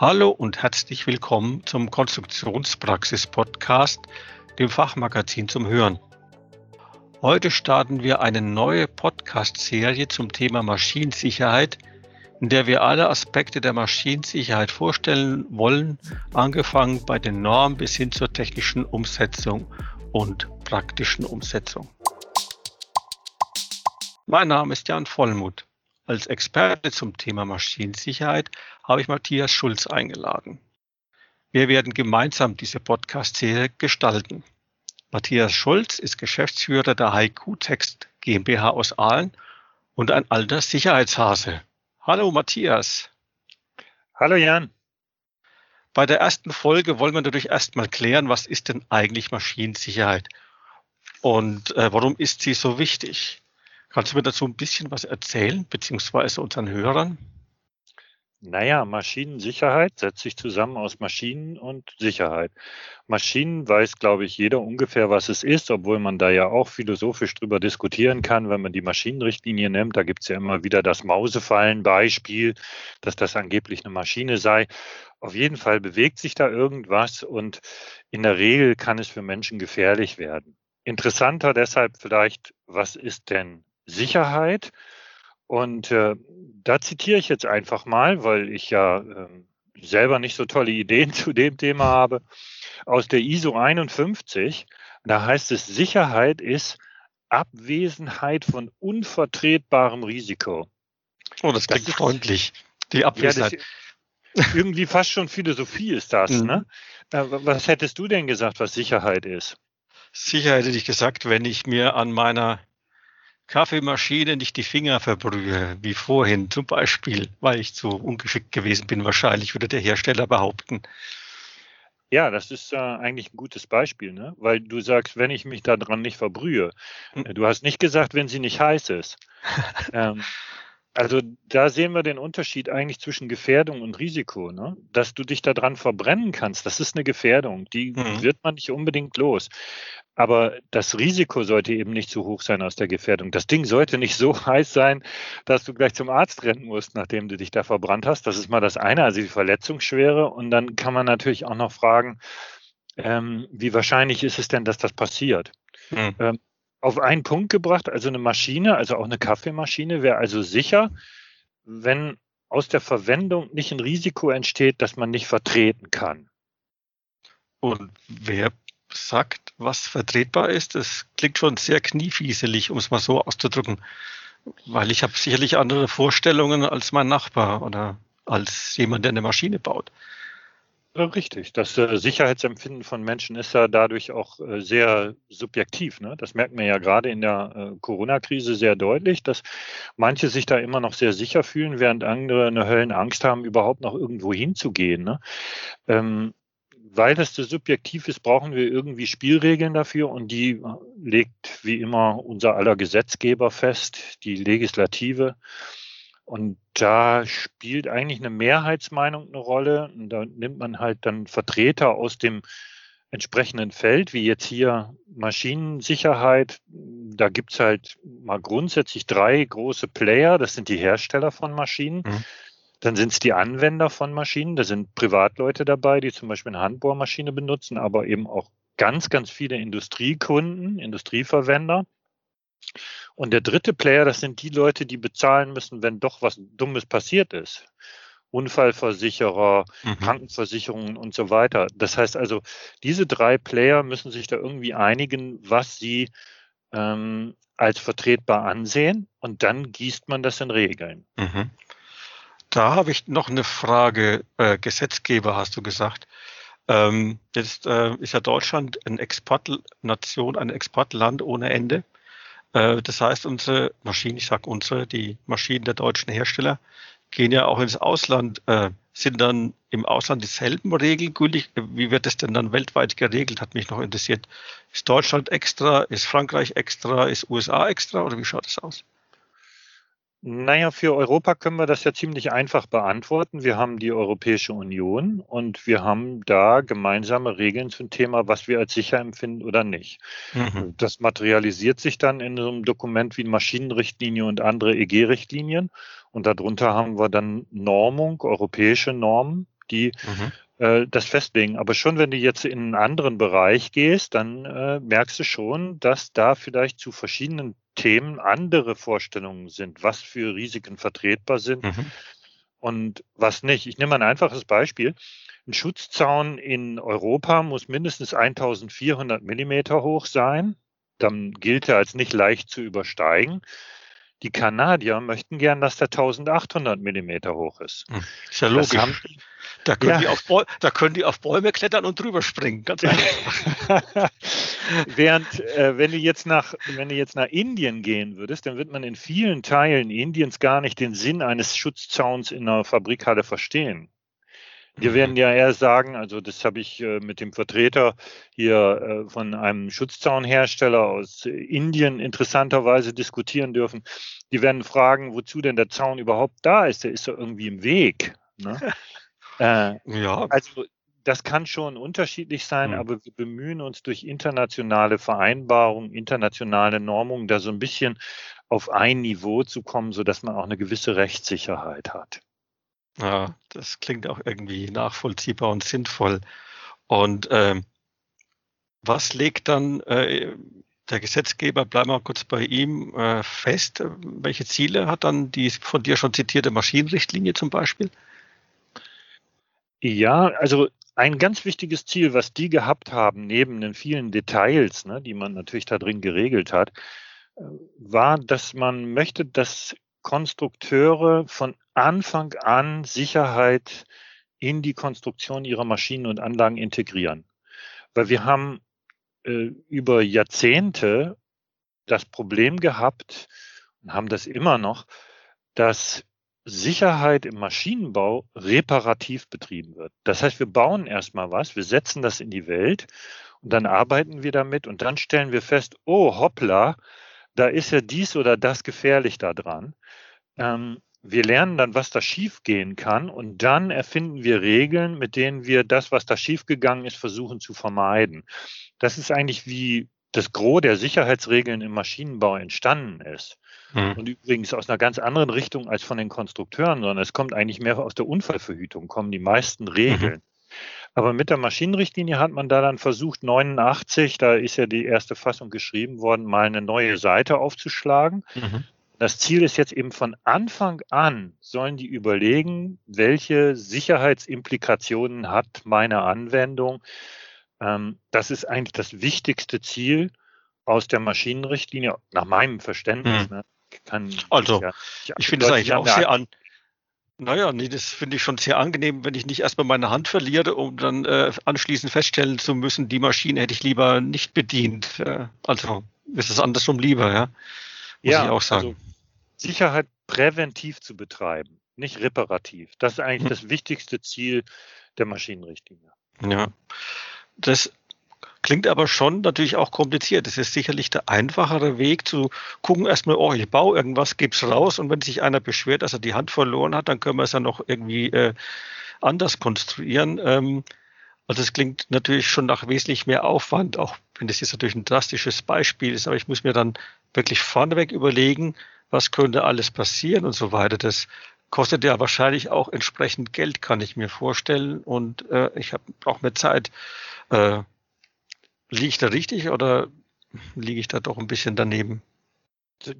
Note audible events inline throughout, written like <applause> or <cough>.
Hallo und herzlich willkommen zum Konstruktionspraxis-Podcast, dem Fachmagazin zum Hören. Heute starten wir eine neue Podcast-Serie zum Thema Maschinensicherheit, in der wir alle Aspekte der Maschinensicherheit vorstellen wollen, angefangen bei den Normen bis hin zur technischen Umsetzung und praktischen Umsetzung. Mein Name ist Jan Vollmuth. Als Experte zum Thema Maschinensicherheit habe ich Matthias Schulz eingeladen. Wir werden gemeinsam diese Podcast-Serie gestalten. Matthias Schulz ist Geschäftsführer der HiQ Text GmbH aus Aalen und ein alter Sicherheitshase. Hallo Matthias. Hallo Jan. Bei der ersten Folge wollen wir natürlich erstmal klären, was ist denn eigentlich Maschinensicherheit und äh, warum ist sie so wichtig? Kannst du mir dazu ein bisschen was erzählen, beziehungsweise unseren Hörern? Naja, Maschinensicherheit setzt sich zusammen aus Maschinen und Sicherheit. Maschinen weiß, glaube ich, jeder ungefähr, was es ist, obwohl man da ja auch philosophisch drüber diskutieren kann, wenn man die Maschinenrichtlinie nimmt. Da gibt es ja immer wieder das Mausefallen-Beispiel, dass das angeblich eine Maschine sei. Auf jeden Fall bewegt sich da irgendwas und in der Regel kann es für Menschen gefährlich werden. Interessanter deshalb vielleicht, was ist denn Sicherheit. Und äh, da zitiere ich jetzt einfach mal, weil ich ja äh, selber nicht so tolle Ideen <laughs> zu dem Thema habe, aus der ISO 51. Da heißt es, Sicherheit ist Abwesenheit von unvertretbarem Risiko. Oh, das klingt das ist, freundlich. Die Abwesenheit. Ja, <laughs> irgendwie fast schon Philosophie ist das. Mhm. Ne? Äh, was hättest du denn gesagt, was Sicherheit ist? Sicherheit hätte ich gesagt, wenn ich mir an meiner Kaffeemaschine nicht die Finger verbrühe, wie vorhin zum Beispiel, weil ich zu ungeschickt gewesen bin, wahrscheinlich würde der Hersteller behaupten. Ja, das ist äh, eigentlich ein gutes Beispiel, ne? weil du sagst, wenn ich mich daran nicht verbrühe. Hm. Du hast nicht gesagt, wenn sie nicht heiß ist. <laughs> ähm, also da sehen wir den Unterschied eigentlich zwischen Gefährdung und Risiko. Ne? Dass du dich daran verbrennen kannst, das ist eine Gefährdung. Die mhm. wird man nicht unbedingt los. Aber das Risiko sollte eben nicht zu hoch sein aus der Gefährdung. Das Ding sollte nicht so <laughs> heiß sein, dass du gleich zum Arzt rennen musst, nachdem du dich da verbrannt hast. Das ist mal das eine, also die Verletzungsschwere. Und dann kann man natürlich auch noch fragen, ähm, wie wahrscheinlich ist es denn, dass das passiert? Mhm. Ähm, auf einen Punkt gebracht, also eine Maschine, also auch eine Kaffeemaschine wäre also sicher, wenn aus der Verwendung nicht ein Risiko entsteht, das man nicht vertreten kann. Und wer sagt, was vertretbar ist, das klingt schon sehr kniefieselig, um es mal so auszudrücken, weil ich habe sicherlich andere Vorstellungen als mein Nachbar oder als jemand, der eine Maschine baut. Richtig. Das äh, Sicherheitsempfinden von Menschen ist ja dadurch auch äh, sehr subjektiv. Ne? Das merkt man ja gerade in der äh, Corona-Krise sehr deutlich, dass manche sich da immer noch sehr sicher fühlen, während andere eine Höllenangst haben, überhaupt noch irgendwo hinzugehen. Ne? Ähm, weil das so subjektiv ist, brauchen wir irgendwie Spielregeln dafür und die äh, legt wie immer unser aller Gesetzgeber fest, die Legislative. Und da spielt eigentlich eine Mehrheitsmeinung eine Rolle. Und da nimmt man halt dann Vertreter aus dem entsprechenden Feld, wie jetzt hier Maschinensicherheit. Da gibt's halt mal grundsätzlich drei große Player. Das sind die Hersteller von Maschinen. Mhm. Dann sind es die Anwender von Maschinen. Da sind Privatleute dabei, die zum Beispiel eine Handbohrmaschine benutzen, aber eben auch ganz, ganz viele Industriekunden, Industrieverwender. Und der dritte Player, das sind die Leute, die bezahlen müssen, wenn doch was Dummes passiert ist. Unfallversicherer, mhm. Krankenversicherungen und so weiter. Das heißt also, diese drei Player müssen sich da irgendwie einigen, was sie ähm, als vertretbar ansehen und dann gießt man das in Regeln. Mhm. Da habe ich noch eine Frage. Äh, Gesetzgeber hast du gesagt. Ähm, jetzt äh, ist ja Deutschland eine Exportnation, ein Exportland ohne Ende. Äh, das heißt, unsere Maschinen, ich sage unsere, die Maschinen der deutschen Hersteller, gehen ja auch ins Ausland. Äh, sind dann im Ausland dieselben Regeln gültig? Wie wird das denn dann weltweit geregelt? Hat mich noch interessiert. Ist Deutschland extra? Ist Frankreich extra? Ist USA extra? Oder wie schaut das aus? Naja, für Europa können wir das ja ziemlich einfach beantworten. Wir haben die Europäische Union und wir haben da gemeinsame Regeln zum Thema, was wir als sicher empfinden oder nicht. Mhm. Das materialisiert sich dann in so einem Dokument wie Maschinenrichtlinie und andere EG-Richtlinien. Und darunter haben wir dann Normung, europäische Normen, die mhm. äh, das festlegen. Aber schon wenn du jetzt in einen anderen Bereich gehst, dann äh, merkst du schon, dass da vielleicht zu verschiedenen Themen andere Vorstellungen sind, was für Risiken vertretbar sind mhm. und was nicht. Ich nehme ein einfaches Beispiel. Ein Schutzzaun in Europa muss mindestens 1400 Millimeter hoch sein. Dann gilt er als nicht leicht zu übersteigen. Die Kanadier möchten gern, dass der 1800 Millimeter hoch ist. Hm, ist ja logisch. Haben, da, können ja. Die auf, da können die auf Bäume klettern und drüber springen. Ganz <laughs> einfach. Während, äh, wenn du jetzt nach, wenn du jetzt nach Indien gehen würdest, dann wird man in vielen Teilen Indiens gar nicht den Sinn eines Schutzzauns in einer Fabrikhalle verstehen. Wir werden ja eher sagen, also das habe ich äh, mit dem Vertreter hier äh, von einem Schutzzaunhersteller aus Indien interessanterweise diskutieren dürfen. Die werden fragen, wozu denn der Zaun überhaupt da ist. Der ist doch irgendwie im Weg. Ne? <laughs> äh, ja. Also das kann schon unterschiedlich sein, mhm. aber wir bemühen uns durch internationale Vereinbarungen, internationale Normungen, da so ein bisschen auf ein Niveau zu kommen, sodass man auch eine gewisse Rechtssicherheit hat. Ja, das klingt auch irgendwie nachvollziehbar und sinnvoll. Und ähm, was legt dann äh, der Gesetzgeber, bleiben wir kurz bei ihm, äh, fest? Welche Ziele hat dann die von dir schon zitierte Maschinenrichtlinie zum Beispiel? Ja, also ein ganz wichtiges Ziel, was die gehabt haben, neben den vielen Details, ne, die man natürlich da drin geregelt hat, äh, war, dass man möchte, dass Konstrukteure von Anfang an Sicherheit in die Konstruktion ihrer Maschinen und Anlagen integrieren. Weil wir haben äh, über Jahrzehnte das Problem gehabt und haben das immer noch, dass Sicherheit im Maschinenbau reparativ betrieben wird. Das heißt, wir bauen erstmal was, wir setzen das in die Welt und dann arbeiten wir damit und dann stellen wir fest, oh hoppla, da ist ja dies oder das gefährlich da dran. Ähm, wir lernen dann, was da schiefgehen kann und dann erfinden wir Regeln, mit denen wir das, was da schiefgegangen ist, versuchen zu vermeiden. Das ist eigentlich wie das Gros der Sicherheitsregeln im Maschinenbau entstanden ist. Mhm. Und übrigens aus einer ganz anderen Richtung als von den Konstrukteuren, sondern es kommt eigentlich mehr aus der Unfallverhütung, kommen die meisten Regeln. Mhm. Aber mit der Maschinenrichtlinie hat man da dann versucht, 89, da ist ja die erste Fassung geschrieben worden, mal eine neue Seite aufzuschlagen. Mhm. Das Ziel ist jetzt eben von Anfang an, sollen die überlegen, welche Sicherheitsimplikationen hat meine Anwendung. Ähm, das ist eigentlich das wichtigste Ziel aus der Maschinenrichtlinie, nach meinem Verständnis. Hm. Ne? Kann, also, ja, ich finde es eigentlich auch sehr an. Naja, nee, das finde ich schon sehr angenehm, wenn ich nicht erstmal meine Hand verliere, um dann äh, anschließend feststellen zu müssen, die Maschine hätte ich lieber nicht bedient. Äh, also ist es andersrum lieber, ja. Muss ja, ich auch sagen. Also, Sicherheit präventiv zu betreiben, nicht reparativ. Das ist eigentlich hm. das wichtigste Ziel der Maschinenrichtlinie. Ja, das klingt aber schon natürlich auch kompliziert. Das ist sicherlich der einfachere Weg zu gucken, erstmal, oh, ich baue irgendwas, gebe es raus und wenn sich einer beschwert, dass er die Hand verloren hat, dann können wir es ja noch irgendwie äh, anders konstruieren. Ähm, also es klingt natürlich schon nach wesentlich mehr Aufwand, auch wenn das jetzt natürlich ein drastisches Beispiel ist, aber ich muss mir dann wirklich vorneweg überlegen, was könnte alles passieren und so weiter. Das kostet ja wahrscheinlich auch entsprechend Geld, kann ich mir vorstellen. Und äh, ich habe auch mehr Zeit. Äh, liege ich da richtig oder liege ich da doch ein bisschen daneben?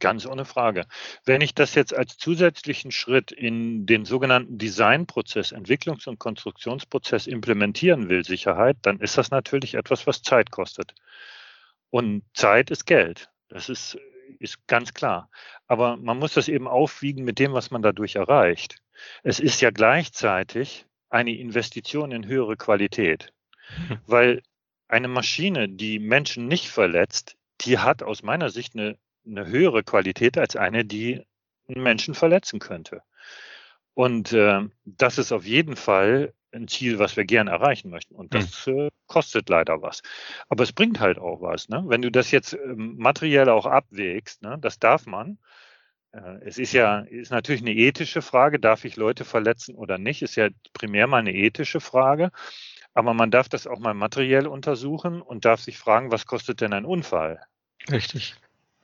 Ganz ohne Frage. Wenn ich das jetzt als zusätzlichen Schritt in den sogenannten Designprozess, Entwicklungs- und Konstruktionsprozess implementieren will, Sicherheit, dann ist das natürlich etwas, was Zeit kostet. Und Zeit ist Geld. Das ist ist ganz klar. Aber man muss das eben aufwiegen mit dem, was man dadurch erreicht. Es ist ja gleichzeitig eine Investition in höhere Qualität, <laughs> weil eine Maschine, die Menschen nicht verletzt, die hat aus meiner Sicht eine, eine höhere Qualität als eine, die einen Menschen verletzen könnte. Und äh, das ist auf jeden Fall ein Ziel, was wir gern erreichen möchten. Und das hm. äh, kostet leider was. Aber es bringt halt auch was. Ne? Wenn du das jetzt ähm, materiell auch abwägst, ne? das darf man. Äh, es ist ja, ist natürlich eine ethische Frage, darf ich Leute verletzen oder nicht? Ist ja primär mal eine ethische Frage. Aber man darf das auch mal materiell untersuchen und darf sich fragen, was kostet denn ein Unfall? Richtig.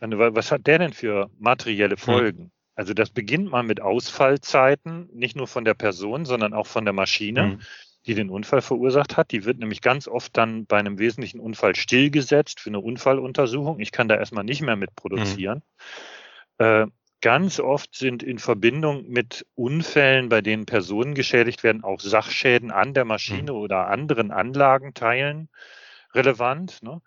Was hat der denn für materielle hm. Folgen? Also das beginnt mal mit Ausfallzeiten, nicht nur von der Person, sondern auch von der Maschine, mhm. die den Unfall verursacht hat. Die wird nämlich ganz oft dann bei einem wesentlichen Unfall stillgesetzt für eine Unfalluntersuchung. Ich kann da erstmal nicht mehr mit produzieren. Mhm. Äh, ganz oft sind in Verbindung mit Unfällen, bei denen Personen geschädigt werden, auch Sachschäden an der Maschine mhm. oder anderen Anlagenteilen relevant. Ne?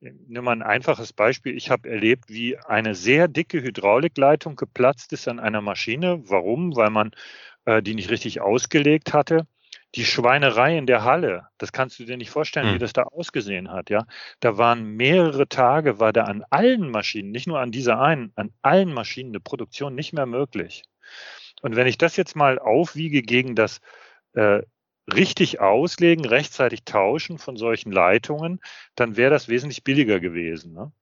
Nimm mal ein einfaches Beispiel. Ich habe erlebt, wie eine sehr dicke Hydraulikleitung geplatzt ist an einer Maschine. Warum? Weil man äh, die nicht richtig ausgelegt hatte. Die Schweinerei in der Halle, das kannst du dir nicht vorstellen, hm. wie das da ausgesehen hat, ja. Da waren mehrere Tage, war da an allen Maschinen, nicht nur an dieser einen, an allen Maschinen eine Produktion nicht mehr möglich. Und wenn ich das jetzt mal aufwiege gegen das äh, richtig auslegen, rechtzeitig tauschen von solchen Leitungen, dann wäre das wesentlich billiger gewesen. Ne?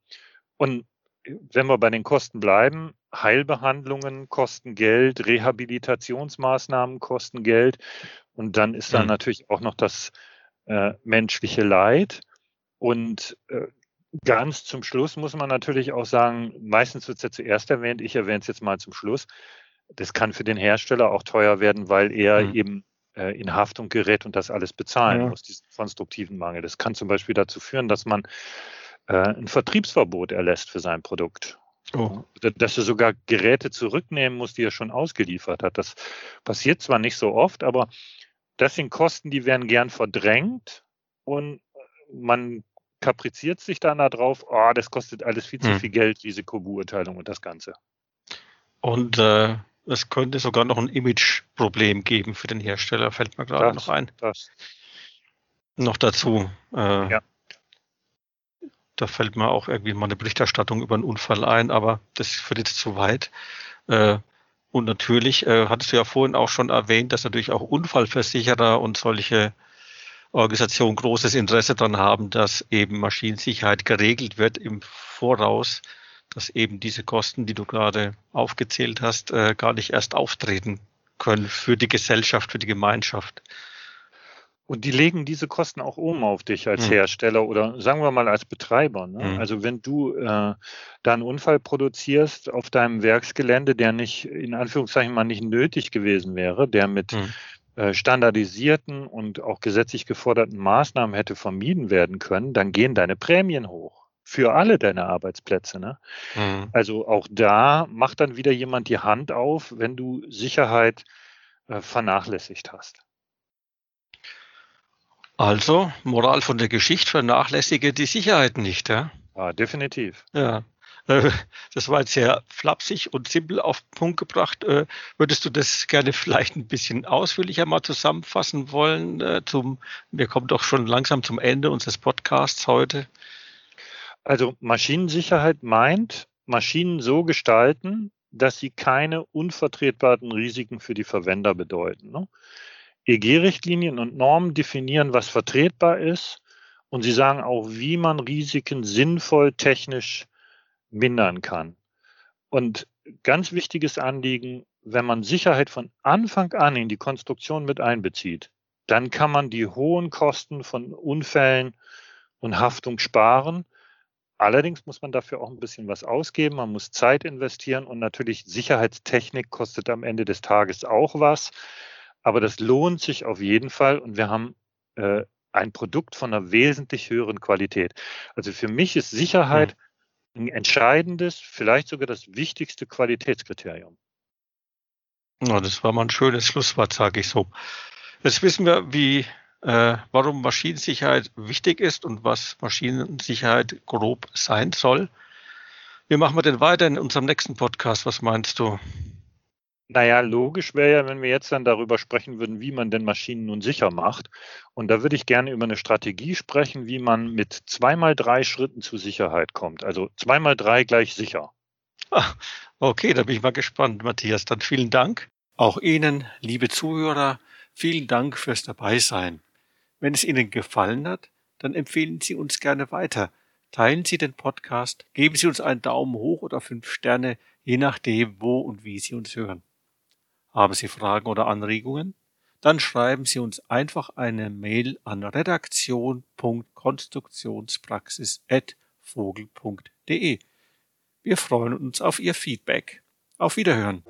Und wenn wir bei den Kosten bleiben, Heilbehandlungen kosten Geld, Rehabilitationsmaßnahmen kosten Geld und dann ist da mhm. natürlich auch noch das äh, menschliche Leid. Und äh, ganz zum Schluss muss man natürlich auch sagen, meistens wird es ja zuerst erwähnt, ich erwähne es jetzt mal zum Schluss, das kann für den Hersteller auch teuer werden, weil er mhm. eben äh, in Haftung gerät und das alles bezahlen ja. muss, diesen konstruktiven Mangel. Das kann zum Beispiel dazu führen, dass man äh, ein Vertriebsverbot erlässt für sein Produkt. Oh. Dass er sogar Geräte zurücknehmen muss, die er schon ausgeliefert hat. Das passiert zwar nicht so oft, aber das sind Kosten, die werden gern verdrängt und man kapriziert sich dann darauf, oh, das kostet alles viel zu hm. viel Geld, Risikobeurteilung und das Ganze. Und äh, es könnte sogar noch ein Image-Problem geben für den Hersteller, fällt mir gerade noch ein. Das. Noch dazu. Äh, ja. Da fällt mir auch irgendwie mal eine Berichterstattung über einen Unfall ein, aber das führt jetzt zu weit. Äh, und natürlich äh, hattest du ja vorhin auch schon erwähnt, dass natürlich auch Unfallversicherer und solche Organisationen großes Interesse daran haben, dass eben Maschinensicherheit geregelt wird im Voraus dass eben diese Kosten, die du gerade aufgezählt hast, äh, gar nicht erst auftreten können für die Gesellschaft, für die Gemeinschaft. Und die legen diese Kosten auch um auf dich als hm. Hersteller oder sagen wir mal als Betreiber. Ne? Hm. Also wenn du äh, da einen Unfall produzierst auf deinem Werksgelände, der nicht in Anführungszeichen mal nicht nötig gewesen wäre, der mit hm. äh, standardisierten und auch gesetzlich geforderten Maßnahmen hätte vermieden werden können, dann gehen deine Prämien hoch für alle deine Arbeitsplätze. Ne? Mhm. Also auch da macht dann wieder jemand die Hand auf, wenn du Sicherheit äh, vernachlässigt hast. Also, Moral von der Geschichte, vernachlässige die Sicherheit nicht, ja? Ja, definitiv. Ja. Äh, das war jetzt sehr flapsig und simpel auf den Punkt gebracht. Äh, würdest du das gerne vielleicht ein bisschen ausführlicher mal zusammenfassen wollen? Äh, zum, wir kommen doch schon langsam zum Ende unseres Podcasts heute. Also Maschinensicherheit meint, Maschinen so gestalten, dass sie keine unvertretbaren Risiken für die Verwender bedeuten. Ne? EG-Richtlinien und Normen definieren, was vertretbar ist und sie sagen auch, wie man Risiken sinnvoll technisch mindern kann. Und ganz wichtiges Anliegen, wenn man Sicherheit von Anfang an in die Konstruktion mit einbezieht, dann kann man die hohen Kosten von Unfällen und Haftung sparen Allerdings muss man dafür auch ein bisschen was ausgeben, man muss Zeit investieren und natürlich Sicherheitstechnik kostet am Ende des Tages auch was. Aber das lohnt sich auf jeden Fall und wir haben äh, ein Produkt von einer wesentlich höheren Qualität. Also für mich ist Sicherheit hm. ein entscheidendes, vielleicht sogar das wichtigste Qualitätskriterium. Ja, das war mal ein schönes Schlusswort, sage ich so. Jetzt wissen wir, wie äh, warum Maschinensicherheit wichtig ist und was Maschinensicherheit grob sein soll. Wie machen wir denn weiter in unserem nächsten Podcast? Was meinst du? Naja, logisch wäre ja, wenn wir jetzt dann darüber sprechen würden, wie man denn Maschinen nun sicher macht. Und da würde ich gerne über eine Strategie sprechen, wie man mit zweimal drei Schritten zu Sicherheit kommt. Also zweimal drei gleich sicher. Okay, da bin ich mal gespannt, Matthias. Dann vielen Dank. Auch Ihnen, liebe Zuhörer, vielen Dank fürs Dabeisein. Wenn es Ihnen gefallen hat, dann empfehlen Sie uns gerne weiter. Teilen Sie den Podcast, geben Sie uns einen Daumen hoch oder fünf Sterne, je nachdem, wo und wie Sie uns hören. Haben Sie Fragen oder Anregungen? Dann schreiben Sie uns einfach eine Mail an redaktion.konstruktionspraxis.vogel.de. Wir freuen uns auf Ihr Feedback. Auf Wiederhören.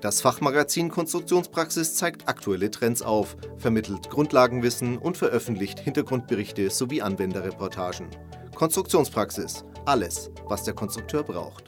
Das Fachmagazin Konstruktionspraxis zeigt aktuelle Trends auf, vermittelt Grundlagenwissen und veröffentlicht Hintergrundberichte sowie Anwenderreportagen. Konstruktionspraxis. Alles, was der Konstrukteur braucht.